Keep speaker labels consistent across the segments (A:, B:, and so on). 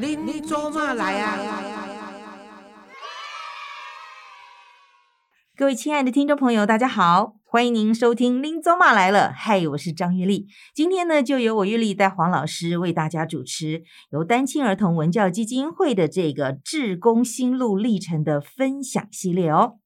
A: 您做嘛来啊？
B: 各位亲爱的听众朋友，大家好，欢迎您收听《林走马来了》。嗨，我是张月丽。今天呢，就由我月丽带黄老师为大家主持由单亲儿童文教基金会的这个志工心路历程的分享系列哦。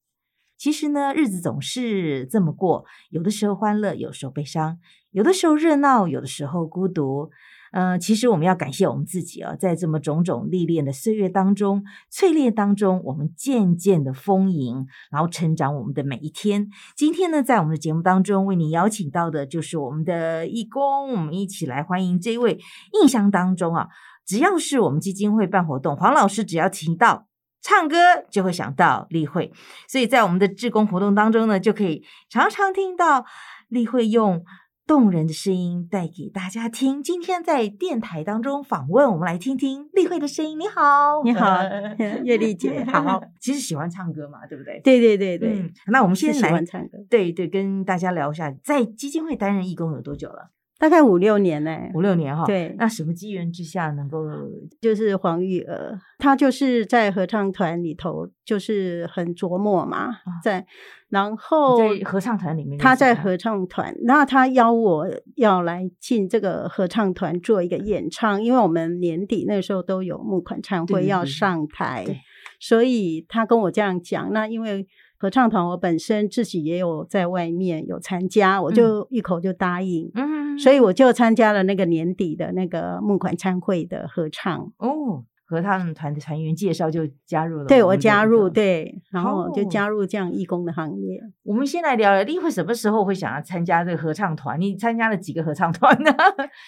B: 其实呢，日子总是这么过，有的时候欢乐，有时候悲伤，有的时候热闹，有的时候孤独。嗯，其实我们要感谢我们自己啊，在这么种种历练的岁月当中、淬炼当中，我们渐渐的丰盈，然后成长我们的每一天。今天呢，在我们的节目当中，为你邀请到的就是我们的义工，我们一起来欢迎这位。印象当中啊，只要是我们基金会办活动，黄老师只要提到唱歌，就会想到例会，所以在我们的志工活动当中呢，就可以常常听到例会用。动人的声音带给大家听。今天在电台当中访问，我们来听听丽慧的声音。你好，
C: 你好，月丽姐，好。
B: 其实喜欢唱歌嘛，对不对？
C: 对对对对。
B: 那我们先来
C: 唱歌。
B: 对对，跟大家聊一下，在基金会担任义工有多久了？
C: 大概五六年呢，
B: 五六年哈。
C: 对，
B: 那什么机缘之下能够？
C: 就是黄玉娥，她就是在合唱团里头，就是很琢磨嘛，在然后
B: 在合唱团里面，
C: 她在合唱团，那她邀我要来进这个合唱团做一个演唱，因为我们年底那时候都有募款唱会要上台，所以她跟我这样讲，那因为。合唱团，我本身自己也有在外面有参加，我就一口就答应，嗯，所以我就参加了那个年底的那个募款参会的合唱。
B: 哦，合唱团的团员介绍就加入了，
C: 对我加入，对，然后就加入这样义工的行业。
B: 我们先来聊聊，你会什么时候会想要参加这个合唱团？你参加了几个合唱团呢？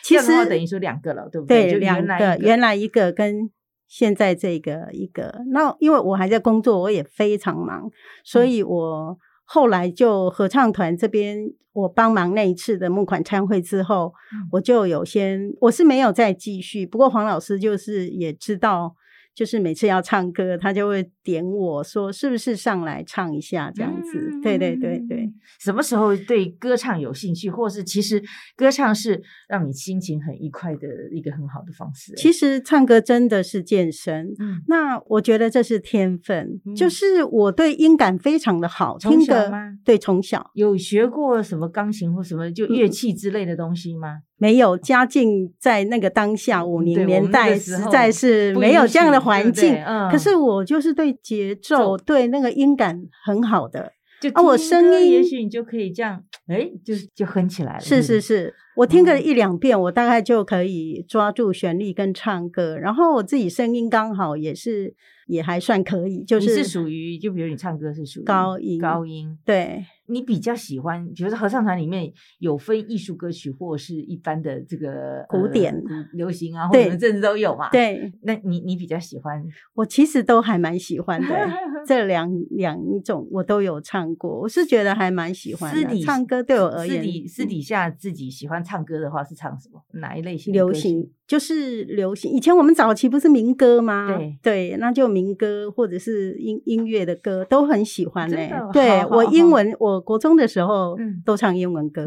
C: 其实
B: 等于说两个了，对不对？
C: 对，两个，原来一个跟。现在这个一个，那因为我还在工作，我也非常忙，所以我后来就合唱团这边我帮忙那一次的募款参会之后，我就有先我是没有再继续，不过黄老师就是也知道。就是每次要唱歌，他就会点我说：“是不是上来唱一下？”这样子，对对对对。
B: 什么时候对歌唱有兴趣，或是其实歌唱是让你心情很愉快的一个很好的方式？
C: 其实唱歌真的是健身。嗯，那我觉得这是天分，就是我对音感非常的好。
B: 听歌吗？
C: 对，从小
B: 有学过什么钢琴或什么就乐器之类的东西吗？
C: 没有家境，在那个当下五零年代实在是没有这样的环境。可是我就是对节奏、对那个音感很好的。
B: 就啊，我声音也许你就可以这样，哎，就就哼起来了。
C: 是是是，我听个一两遍，我大概就可以抓住旋律跟唱歌。然后我自己声音刚好也是也还算可以，就是
B: 属于就比如你唱歌是属于
C: 高音
B: 高音，
C: 对。
B: 你比较喜欢，比如说合唱团里面有分艺术歌曲，或是一般的这个
C: 古典、
B: 流行啊，或者甚至都有嘛？
C: 对，
B: 那你你比较喜欢？
C: 我其实都还蛮喜欢的，这两两种我都有唱过，我是觉得还蛮喜欢的。唱歌对我而言，
B: 私底私底下自己喜欢唱歌的话是唱什么？哪一类型？
C: 流行，就是流行。以前我们早期不是民歌吗？
B: 对
C: 对，那就民歌或者是音音乐的歌都很喜欢嘞。对我英文我。国中的时候，都唱英文歌，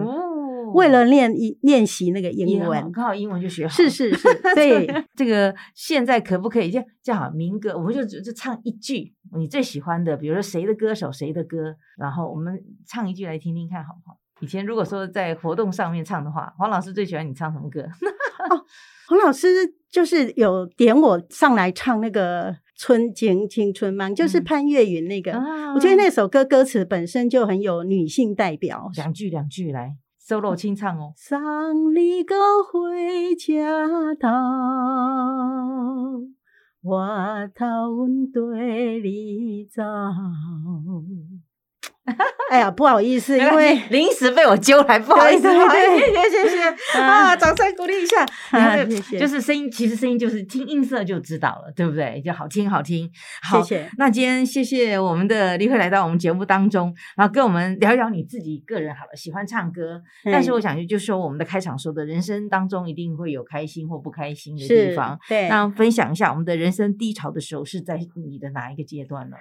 C: 为了练一练习那个英文，
B: 刚好英文就学好。
C: 是是是，对
B: 这个现在可不可以这样叫好民歌？我们就就唱一句你最喜欢的，比如说谁的歌手谁的歌，然后我们唱一句来听听看好不好？以前如果说在活动上面唱的话，黄老师最喜欢你唱什么歌？
C: 哦，黄老师就是有点我上来唱那个。春景青春梦就是潘越云那个，我觉得那首歌歌词本身就很有女性代表。
B: 两句两句来，solo 清唱哦。
C: 送你个回家头，我头阮对你走。哎呀，不好意思，因为
B: 临时被我揪来，不好意思，谢谢谢谢 啊，掌声鼓励一下，谢谢。就是声音，其实声音就是听音色就知道了，对不对？就好听好听。
C: 谢谢。
B: 那今天谢谢我们的李慧来到我们节目当中，然后跟我们聊聊你自己个人好了，喜欢唱歌，但是我想就就说我们的开场说的人生当中一定会有开心或不开心的地方，
C: 对。
B: 那分享一下我们的人生低潮的时候是在你的哪一个阶段呢？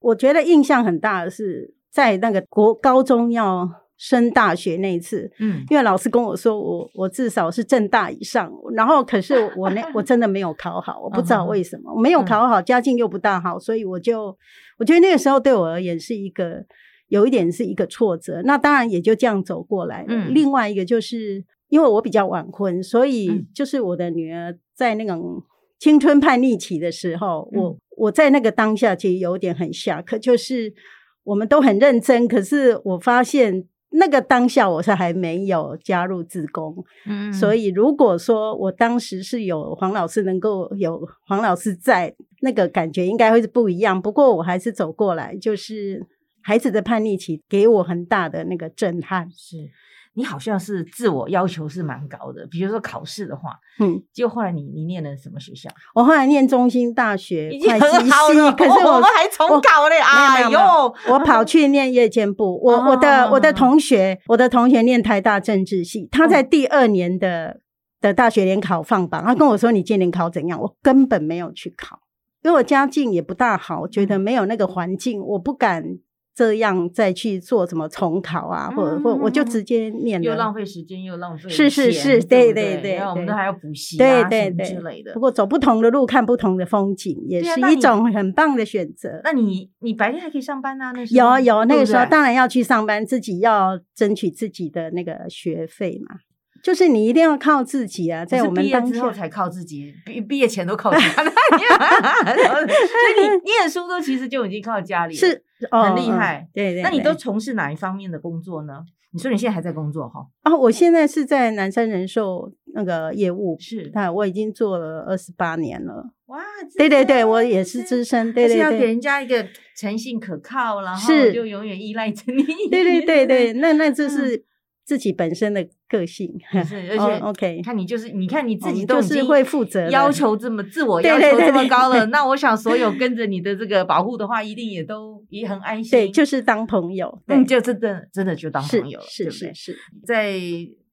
C: 我觉得印象很大的是。在那个国高中要升大学那一次，
B: 嗯，
C: 因为老师跟我说我我至少是正大以上，然后可是我那我真的没有考好，我不知道为什么我没有考好，家境又不大好，所以我就我觉得那个时候对我而言是一个有一点是一个挫折。那当然也就这样走过来了。
B: 嗯。
C: 另外一个就是因为我比较晚婚，所以
B: 嗯。
C: 就是我的女儿在那种青春叛逆期的时候，
B: 嗯。
C: 我我在那个当下其实有点很下课，就是我们都很认真，可是我发现。那个当下我是还没有加入自工，
B: 嗯
C: 所以如果说我当时是有黄老师能够有黄老师在，那个感觉应该会是不一样。不过我还是走过来，就是孩子的叛逆期给我很大的那个震撼。
B: 是你好像是自我要求是蛮高的，比如说考试的话，
C: 嗯，
B: 结果后来你你念了什么学校？
C: 我后来念中兴大学
B: 已经
C: 会计
B: 很好了，
C: 系，可是
B: 哦我
C: 我
B: 们还重考嘞，哎呦，
C: 我跑去念夜间部，我我的我的同学，我的同学念台大政治系，他在第二年的的大学联考放榜，他跟我说你今年考怎样，我根本没有去考，因为我家境也不大好，觉得没有那个环境，我不敢这样再去做什么重考啊，或者或我就直接念了
B: 又浪
C: 了。
B: 费时间又浪费
C: 是是是
B: 对不
C: 对对对
B: 然后我们都还要补习
C: 对对对
B: 之类的
C: 不。过走不同的路，看不同的风景，也是一种很棒的选择。
B: 那你你白天还可以上班啊？那时候
C: 有有，那个时候当然要去上班，自己要争取自己的那个学费嘛。就是你一定要靠自己啊，在我们当
B: 毕业之后，才靠自己，毕毕业前都靠其他的，所以你 念书都其实就已经靠家里了
C: 是哦
B: 很厉
C: 嗯
B: 害
C: 对对，
B: 那你都从事哪一方面的工作呢？你说你现在还在工作哈？
C: 啊？我现在是在南山人寿那个业务，
B: 是
C: 那，我已经做了二十八年了。
B: 哇，
C: 对对对，我也是资深，对对
B: 但是要给，人家一个诚信可靠，然后
C: 是
B: 就永远依赖着你。
C: 对对对对，那那
B: 嗯
C: 这是自己本身的个性。
B: 是，而
C: 哦
B: 且
C: OK，
B: 你看你就是，你看你自己都是
C: 会负责
B: 要求这么自我要求这么
C: 对对对
B: 高了，那我想所有跟着你的这个保护的话，一定也都也很安心。
C: 对，就是当朋友，对
B: 嗯，就真的真的就当朋友了，
C: 是是是，
B: 在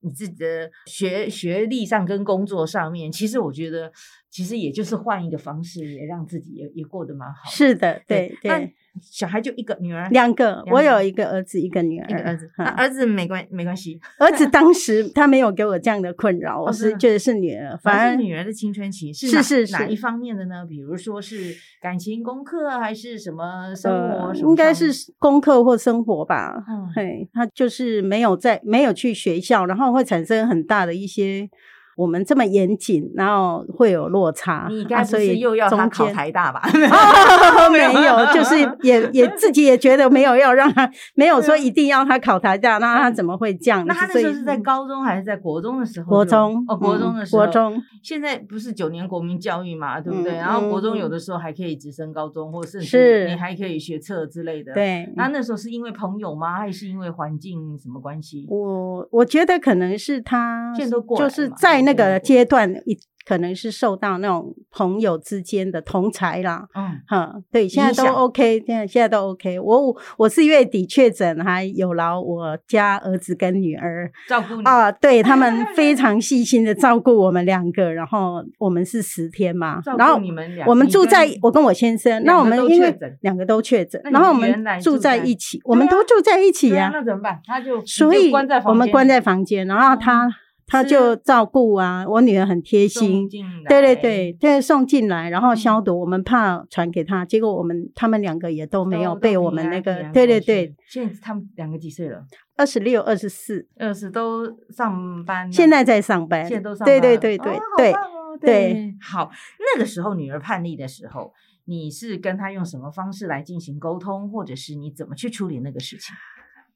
B: 你自己的学学历上跟工作上面，其实我觉得，其实也就是换一个方式，也让自己也也过得蛮好。
C: 是的，对
B: 那
C: 对。
B: 小孩就一个女儿，
C: 两个，我有一个儿子，一个女儿。
B: 一个儿子，
C: 嗯
B: 那儿子没关没关系，
C: 儿子 当时他没有给我这样的困扰，我
B: 哦是
C: 觉得是女儿，
B: 反
C: 反而
B: 正女儿的青春期是
C: 是
B: 哪
C: 是是
B: 哪一方面的呢？比如说是感情、功课，还是什么生活？
C: 应该是功课或生活吧。
B: 嗯
C: 嘿，他就是没有在没有去学校，然后会产生很大的一些我们这么严谨，然后会有落差。
B: 你该不是又要他
C: 中
B: 考台大吧？
C: 哦，没有，就是 也也自己也觉得没有要让他，没有说一定要他考台大，那他怎么会这样？
B: 那他那时候是在高中还是在国中的时候？
C: 国中
B: 哦，国中
C: 嗯
B: 的时候。
C: 国中。
B: 现在不是九年国民教育嘛，对不对？
C: 嗯
B: 然后国中
C: 嗯
B: 有的时候还可以直升高中，或甚至
C: 是
B: 你还可以学测之类的。。
C: 对，
B: 那那时候是因为朋友吗？还是因为环境什么关系？
C: 我我觉得可能是他
B: 现在都过来
C: 就是
B: 在
C: 在那个
B: 都
C: 阶段，一可能是受到那种朋友之间的同才啦。
B: 嗯，
C: 哈，对，现在都 OK，现在现在都 OK 我。我是月底确诊，还有劳我家儿子跟女儿
B: 照顾你。
C: 啊，对他们 非常细心的照顾我们两个。然后我们是十天嘛然后
B: 你们俩
C: 我们
B: 你
C: 住在
B: 跟
C: 我跟我先生，那我们因为两个都确诊然后我
B: 们
C: 住
B: 住在
C: 在一起，我们都住在一起呀。
B: 那怎么办？他就你
C: 所以我们关在房间，然后他他就照顾啊，我女儿很贴心，
B: 进
C: 对对对对，送进来，然后消
B: 嗯
C: 毒，我们怕传给他，结果我们他们两个也都没有被我们那个对对对，。
B: 现在他们两个几岁了？
C: 二十六、二十四，
B: 二十都上班了，
C: 现在在上班，
B: 现在都上班
C: 对对
B: 了
C: 对对对对，
B: 好。那个时候女儿叛逆的时候，你是跟她用什么方式来进行沟通，或者是你怎么去处理那个事情？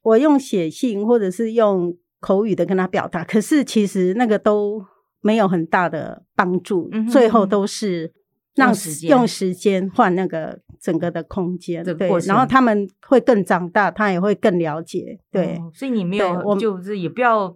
C: 我用写信或者是用口语的跟他表达，可是其实那个都没有很大的帮助，
B: 嗯哼
C: 最后都是让
B: 用时间
C: 换那个整个的空间，对然后他们会更长大，他也会更了解，对。
B: 哦所以你没
C: 对我
B: 有，就是也不要。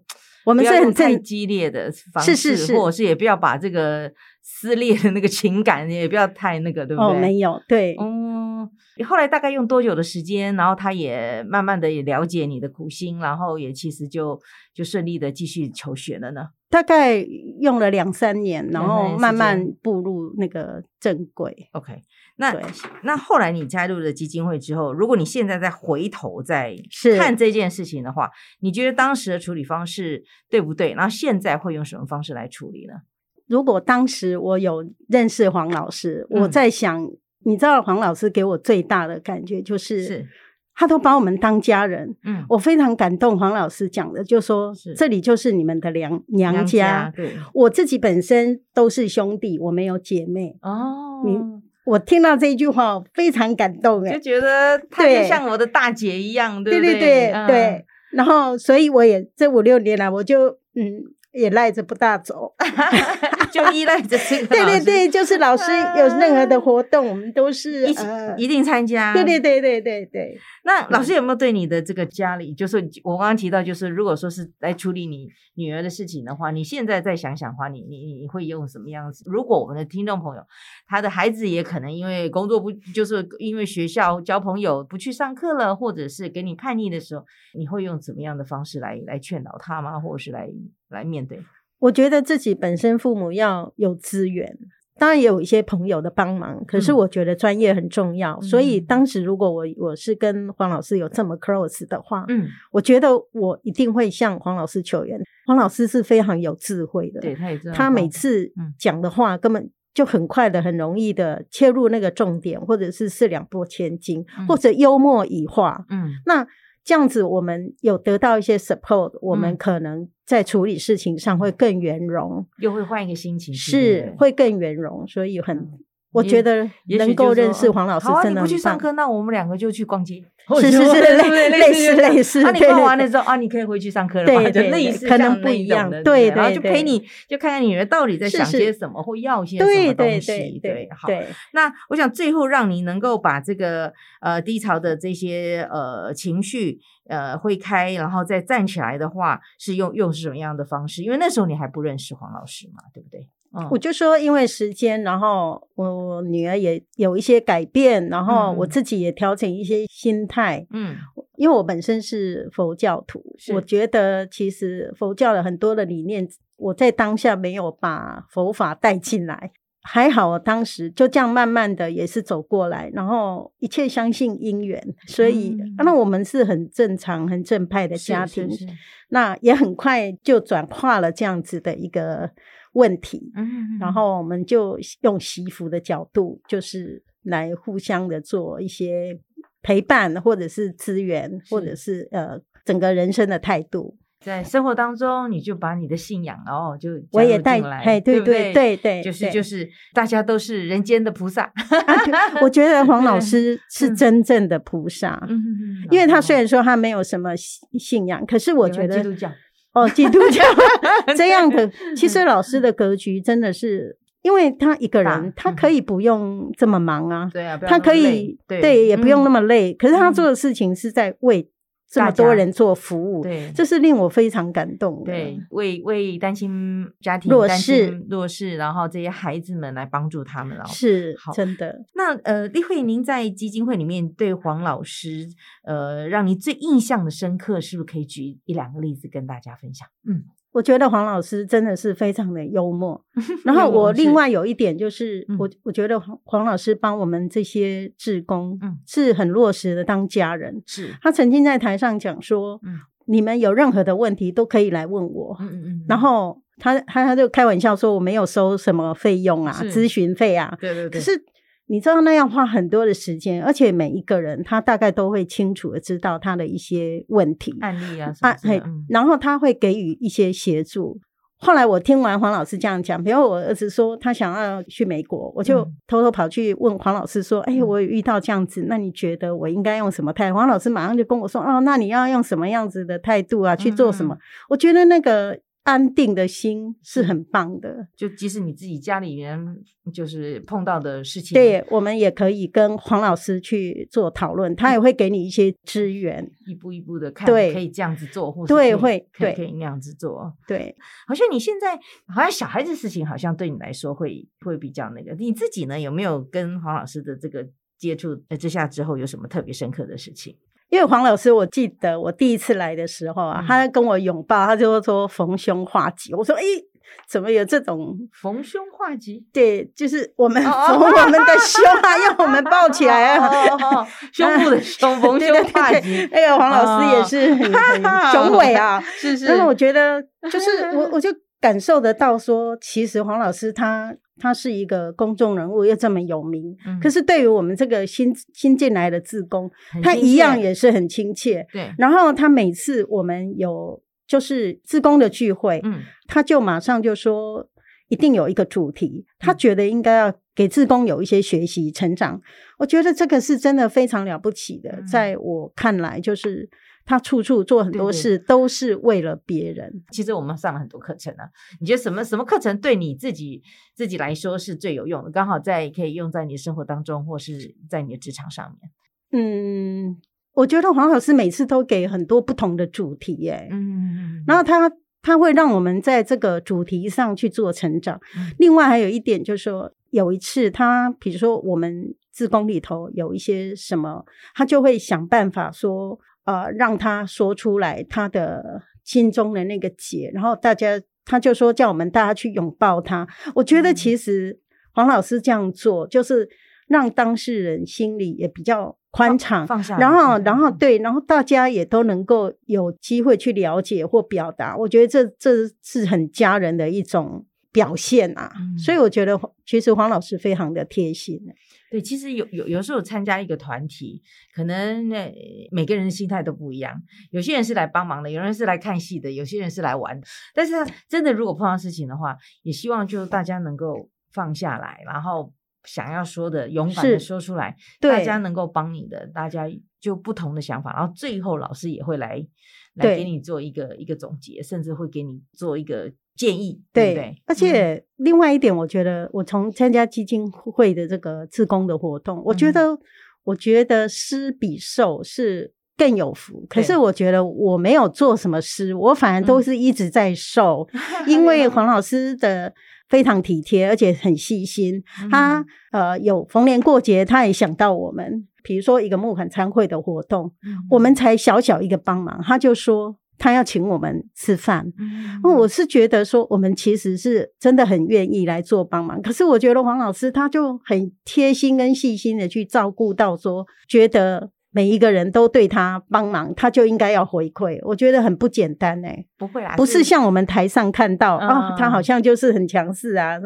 C: 我们
B: 不要用
C: 是很
B: 太激烈的方式，
C: 是是是
B: 或者是也不要把这个撕裂的那个情感也不要太那个，对不对？
C: 哦，没有，对，
B: 嗯，后来大概用多久的时间？然后他也慢慢的也了解你的苦心，然后也其实就就顺利的继续求学了呢。
C: 大概用了两三年，然后慢慢步入那个正轨。
B: OK，那
C: 对
B: 那后来你加入了基金会之后，如果你现在再回头再看这件事情的话，你觉得当时的处理方式对不对？然后现在会用什么方式来处理呢？
C: 如果当时我有认识黄老师，我
B: 嗯
C: 在想，你知道黄老师给我最大的感觉就是，
B: 是
C: 他都把我们当家人。
B: 嗯，
C: 我非常感动，黄老师讲的，就说
B: 是
C: 这里就是你们的娘娘家。
B: 对
C: 我自己本身都是兄弟，我没有姐妹。
B: 哦，
C: 你我听到这一句话，非常感动哎。
B: 就觉得她就像我的大姐一样，对不对？
C: 对对，然后所以我也这五六年来，我就嗯也赖着不大走。
B: 就依赖着这个
C: 对对对，就是老师有任何的活动，我们都是
B: 一起
C: 呃
B: 一定参加。
C: 对对对对对对，
B: 那老师有没有对你的这个家里，就是我刚刚提到，就是如果说是来处理你女儿的事情的话，你现在再想想的话，你你你会用什么样子？如果我们的听众朋友，他的孩子也可能因为工作不，就是因为学校交朋友不去上课了，或者是给你叛逆的时候，你会用怎么样的方式来来劝导他吗？或者是来来面对？
C: 我觉得自己本身父母要有资源，当然也有一些朋友的帮忙，可是
B: 嗯
C: 我觉得专业很重要。所以
B: 嗯
C: 当时如果我我是跟黄老师有这么 close 的话，
B: 嗯，
C: 我觉得我一定会向黄老师求援。黄老师是非常有智慧的，
B: 对，他也知道
C: 他每次
B: 嗯
C: 讲的话根本就很快的、很容易的切入那个重点，或者是四两拨千斤，
B: 嗯
C: 或者幽默以化。
B: 嗯
C: 那这样子，我们有得到一些 support，我
B: 嗯。
C: 们可能在处理事情上会更圆融，
B: 又会换一个心情，
C: 是
B: 对
C: 会更圆融，所以很。
B: 嗯
C: 我觉得能够
B: 就
C: 认识黄老师
B: 好啊，
C: 真的很
B: 你不去上。课，那我们两个就去逛街。
C: 是是是类似类似
B: 啊，你逛完了之后啊，你可以回去上课了嘛，
C: 对对
B: 就类
C: 对可能不一样
B: 种的
C: 对
B: 然后就陪你，就看看你女儿到底在想
C: 是是
B: 些什么，或要些什么
C: 对
B: 东西。
C: 对对
B: 对，好。那我想最后让你能够把这个呃低潮的这些呃情绪呃挥开，然后再站起来的话，是用用是什么样的方式？因为那时候你还不认识黄老师嘛，对不对？嗯。
C: 我就说，因为时间，然后我我女儿也有一些改变，然后我
B: 嗯。
C: 自己也调整一些心态。
B: 嗯。
C: 因为我本身是佛教徒，我觉得其实佛教的很多的理念，我在当下没有把佛法带进来。还好，我当时就这样慢慢的也是走过来，然后一切相信因缘，所以、
B: 嗯。
C: 那我们是很正常、很正派的家庭，
B: 是是。
C: 那也很快就转化了这样子的一个问题。
B: 嗯，
C: 然后我们就用媳妇的角度，就是来互相的做一些陪伴，或者是资源，或者是。呃整个人生的态度。
B: 在生活当中，你就把你的信仰哦，就
C: 我也带
B: 来
C: 嘿对
B: 不
C: 对对？对
B: 就是就是大家都是人间的菩萨，
C: 啊我觉得黄老师是。真正的菩萨，
B: 嗯，
C: 因为他虽
B: 然
C: 然说他没有什么信信仰，可是我觉得
B: 基督教
C: 哦，基督教 这样的，其实老师的格局真的是，因为他一个人，他
B: 嗯。
C: 可以不用这么忙啊，
B: 对啊，
C: 他可以
B: 对
C: 也不用那
B: 么
C: 么累，可是他
B: 嗯。
C: 做的事情是在为这么多人做服务，
B: 对
C: 这是令我非常感动的。
B: 对，为为单亲家庭、单
C: 弱势
B: 亲弱势，然后这些孩子们来帮助他们，然后
C: 是
B: 好
C: 真的。
B: 那呃，丽慧，您在基金会里面对黄老师，呃，让你最印象的深刻，是不是可以举一两个例子跟大家分享？嗯，
C: 我觉得黄老师真的是非常的幽默。然后我另外有一点就是，
B: 嗯
C: 我我觉得黄黄老师帮我们这些志工，
B: 嗯
C: 是很落实的当家人。
B: 是，
C: 他曾经在台上讲说，
B: 嗯
C: 你们有任何的问题都可以来问我。
B: 嗯嗯嗯，
C: 然后他他他就开玩笑说，我没有收什么费用啊，
B: 是
C: 咨询费啊。
B: 对对对，
C: 可是你知道那样花很多的时间，而且每一个人他大概都会清楚的知道他的一些问题
B: 案例啊
C: 然后他会给予一些协助。后来我听完黄老师这样讲，比如我儿子说他想要去美国，我就
B: 嗯
C: 偷偷跑去问黄老师说：“哎、
B: 嗯
C: 我有遇到这样子，那你觉得我应该用什么态度？”黄老师马上就跟我说：“哦，那你要用什么样子的态度啊？去做什么？”
B: 嗯
C: 我觉得那个安定的心是
B: 是
C: 很棒的。
B: 就即使你自己家里面就是碰到的事情，
C: 对，我们也可以跟黄老师去做讨论，他也会给你一些资源。
B: 一步一步的看，
C: 对
B: 可以这样子做，或是
C: 对会
B: 可以
C: 对
B: 可以那样子做。
C: 对，
B: 好像你现在好像小孩子事情，好像对你来说会会比较那个。你自己呢，有没有跟黄老师的这个接触呃之下之后，有什么特别深刻的事情？
C: 因为黄老师，我记得我第一次来的时候啊，
B: 嗯
C: 他跟我拥抱，他就说逢凶化吉。我说，诶，怎么有这种？
B: 逢凶化吉，
C: 对，就是我们 我们的凶啊，要我们抱起来啊。
B: 哦哦哦胸部的胸，逢
C: 对
B: 凶化吉。
C: 那个黄老师也是很很雄伟啊。
B: 是是，
C: 但是我觉得，就是我我就感受得到说，其实黄老师他他是一个公众人物，又这么有名，
B: 嗯。
C: 可是对于我们这个新新进来的自工，他一样也是很亲切。
B: 对，
C: 然后他每次我们有就是自工的聚会，
B: 嗯。
C: 他就马上就说一定有一个主题，他
B: 嗯
C: 觉得应该要给自工有一些学习成长。我觉得这个是真的非常了不起的，
B: 嗯。
C: 在我看来，就是他处处做很多事都是为了别人。
B: 其实我们上了很多课程啊，你觉得什么什么课程对你自己自己来说是最有用的？刚好在可以用在你的生活当中，或是在你的职场上面。
C: 嗯，我觉得黄老师每次都给很多不同的主题耶，
B: 嗯
C: 然后他他会让我们在这个主题上去做成长。
B: 嗯
C: 另外还有一点就是说，有一次他比如说我们自工里头有一些什么，他就会想办法说，呃，让他说出来他的心中的那个结，然后大家他就说叫我们大家去拥抱他。我觉得
B: 嗯
C: 其实黄老师这样做，就是让当事人心里也比较宽敞，
B: 放下，
C: 然后，
B: 嗯
C: 然后对，然后大家也都能够有机会去了解或表达，我觉得这这是很家人的一种表现啊。
B: 嗯
C: 所以我觉得其实黄老师非常的贴心。
B: 对，其实有有有时候参加一个团体，可能那每个人的心态都不一样。有些人是来帮忙的，有人是来看戏的，有些人是来玩的。但是真的如果碰到事情的话，也希望就大家能够放下来，然后想要说的勇敢的
C: 是
B: 说出来，
C: 对
B: 大家能够帮你的，大家就不同的想法，然后最后老师也会来来
C: 对
B: 给你做一个一个总结，甚至会给你做一个建议，对？
C: 而且另外一点，我觉得我从参加基金会的这个自工的活动，我觉
B: 嗯
C: 得我觉得施比受是更有福。可是我觉得我没有做什么施，我反而都
B: 嗯
C: 是一直在受，因为黄老师的非常体贴，而且很细心。
B: 嗯
C: 他呃有逢年过节，他也想到我们，比如说一个募款参会的活动，
B: 嗯
C: 我们才小小一个帮忙，他就说他要请我们吃饭。
B: 嗯
C: 那我是觉得说，我们其实是真的很愿意来做帮忙。可是我觉得黄老师他就很贴心跟细心的去照顾到说，觉得每一个人都对他帮忙，他就应该要回馈。我觉得很不简单哎、
B: 不会啦，
C: 不是像我们台上看到
B: 嗯
C: 啊、他好像就是很强势啊。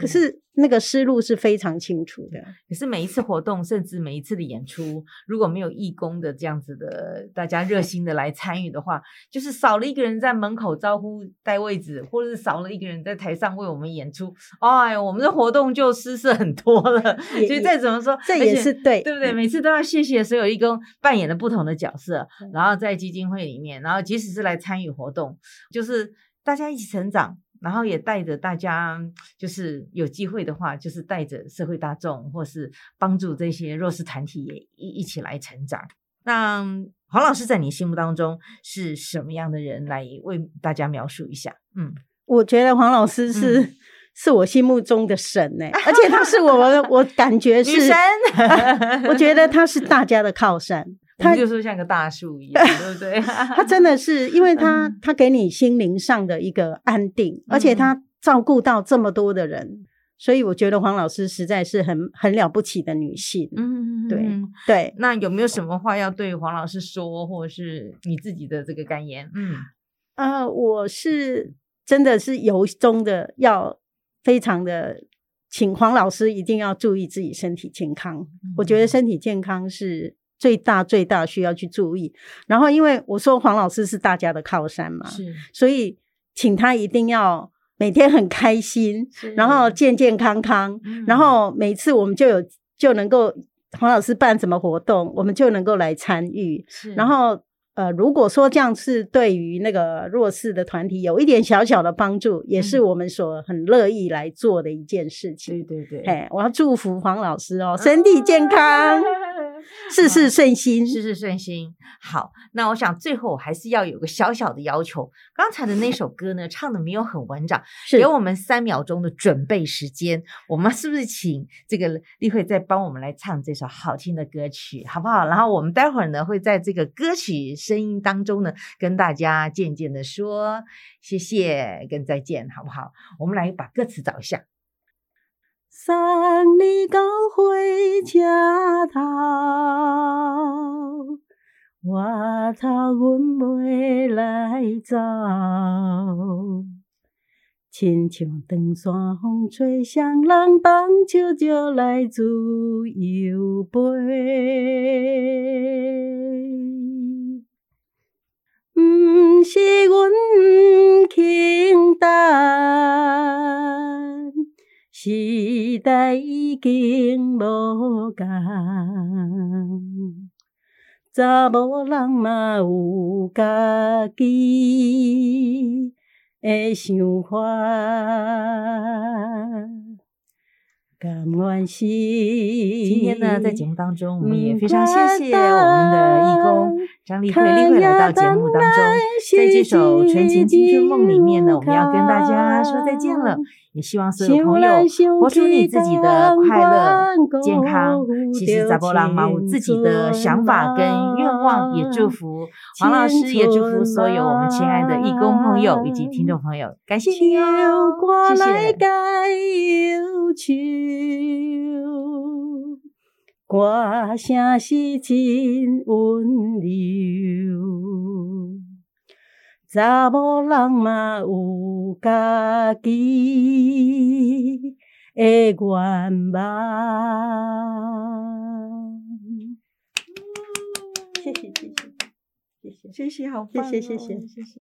C: 可是那个思路是非常清楚的。
B: 可是每一次活动，甚至每一次的演出，如果没有义工的这样子的大家热心的来参与的话，就是少了一个人在门口招呼带位置，或者是少了一个人在台上为我们演出，哎，我们的活动就失色很多了。所以再怎么说，
C: 这也是对
B: 对不对？每次都要谢谢所有义工扮演的不同的角色，
C: 嗯
B: 然后在基金会里面，然后即使是来参与活动，就是大家一起成长。然后也带着大家，就是有机会的话，就是带着社会大众，或是帮助这些弱势团体也一一起来成长。那黄老师在你心目当中是什么样的人？来为大家描述一下。嗯，
C: 我觉得黄老师是、
B: 嗯
C: 是我心目中的神呢、而且他是我我感觉
B: 女
C: 是
B: 神，
C: 我觉得他是大家的靠山。他
B: 他就是像个大树一样，对不对？
C: 他真的是，因为他
B: 嗯
C: 他给你心灵上的一个安定，而且他照顾到这么多的人，所以我觉得黄老师实在是很很了不起的女性。
B: 嗯，
C: 对
B: 嗯
C: 对，
B: 那有没有什么话要对黄老师说，或者是你自己的这个感言？嗯
C: 呃，我是真的是由衷的要非常的请黄老师一定要注意自己身体健康。我觉得身体健康是最大最大需要去注意。然后，因为我说黄老师是大家的靠山嘛，
B: 是，
C: 所以请他一定要每天很开心，然后健健康康，
B: 嗯
C: 然后每次我们就有就能够黄老师办什么活动，我们就能够来参与。然后呃，如果说这样是对于那个弱势的团体有一点小小的帮助，也是
B: 嗯
C: 我们所很乐意来做的一件事情。
B: 对对对，
C: 哎，我要祝福黄老师哦，身体健康。事事顺心。
B: 事事顺心。好，那我想最后我还是要有个小小的要求。刚才的那首歌呢，唱的没有很完整，
C: 是
B: 给我们三秒钟的准备时间。我们是不是请这个丽慧再帮我们来唱这首好听的歌曲，好不好？然后我们待会儿呢，会在这个歌曲声音当中呢，跟大家渐渐的说谢谢跟再见，好不好？我们来把歌词找一下。
C: 送你到火车头，外头阮要来走，亲像长山风吹双人动，笑着来自由飞。毋是阮轻淡。时代已经无同，查某人嘛有家己的想法，甘愿是。
B: 今天呢，在节目当中，我们也非常谢谢我们的义工张丽慧，丽慧来到节目当中，在这首《纯情青春梦》里面呢，我们要跟大家说再见了。也希望所有朋友活出你自己的快乐、健康。其实扎波浪嘛，有自己的想法跟愿望，也祝福黄老师，也祝福所有我们亲爱的义工朋友以及听众朋友，感谢你哦，谢谢。
C: 歌声是真温柔。查某人嘛有家己的愿望。谢谢谢谢。谢谢。谢谢谢谢谢谢。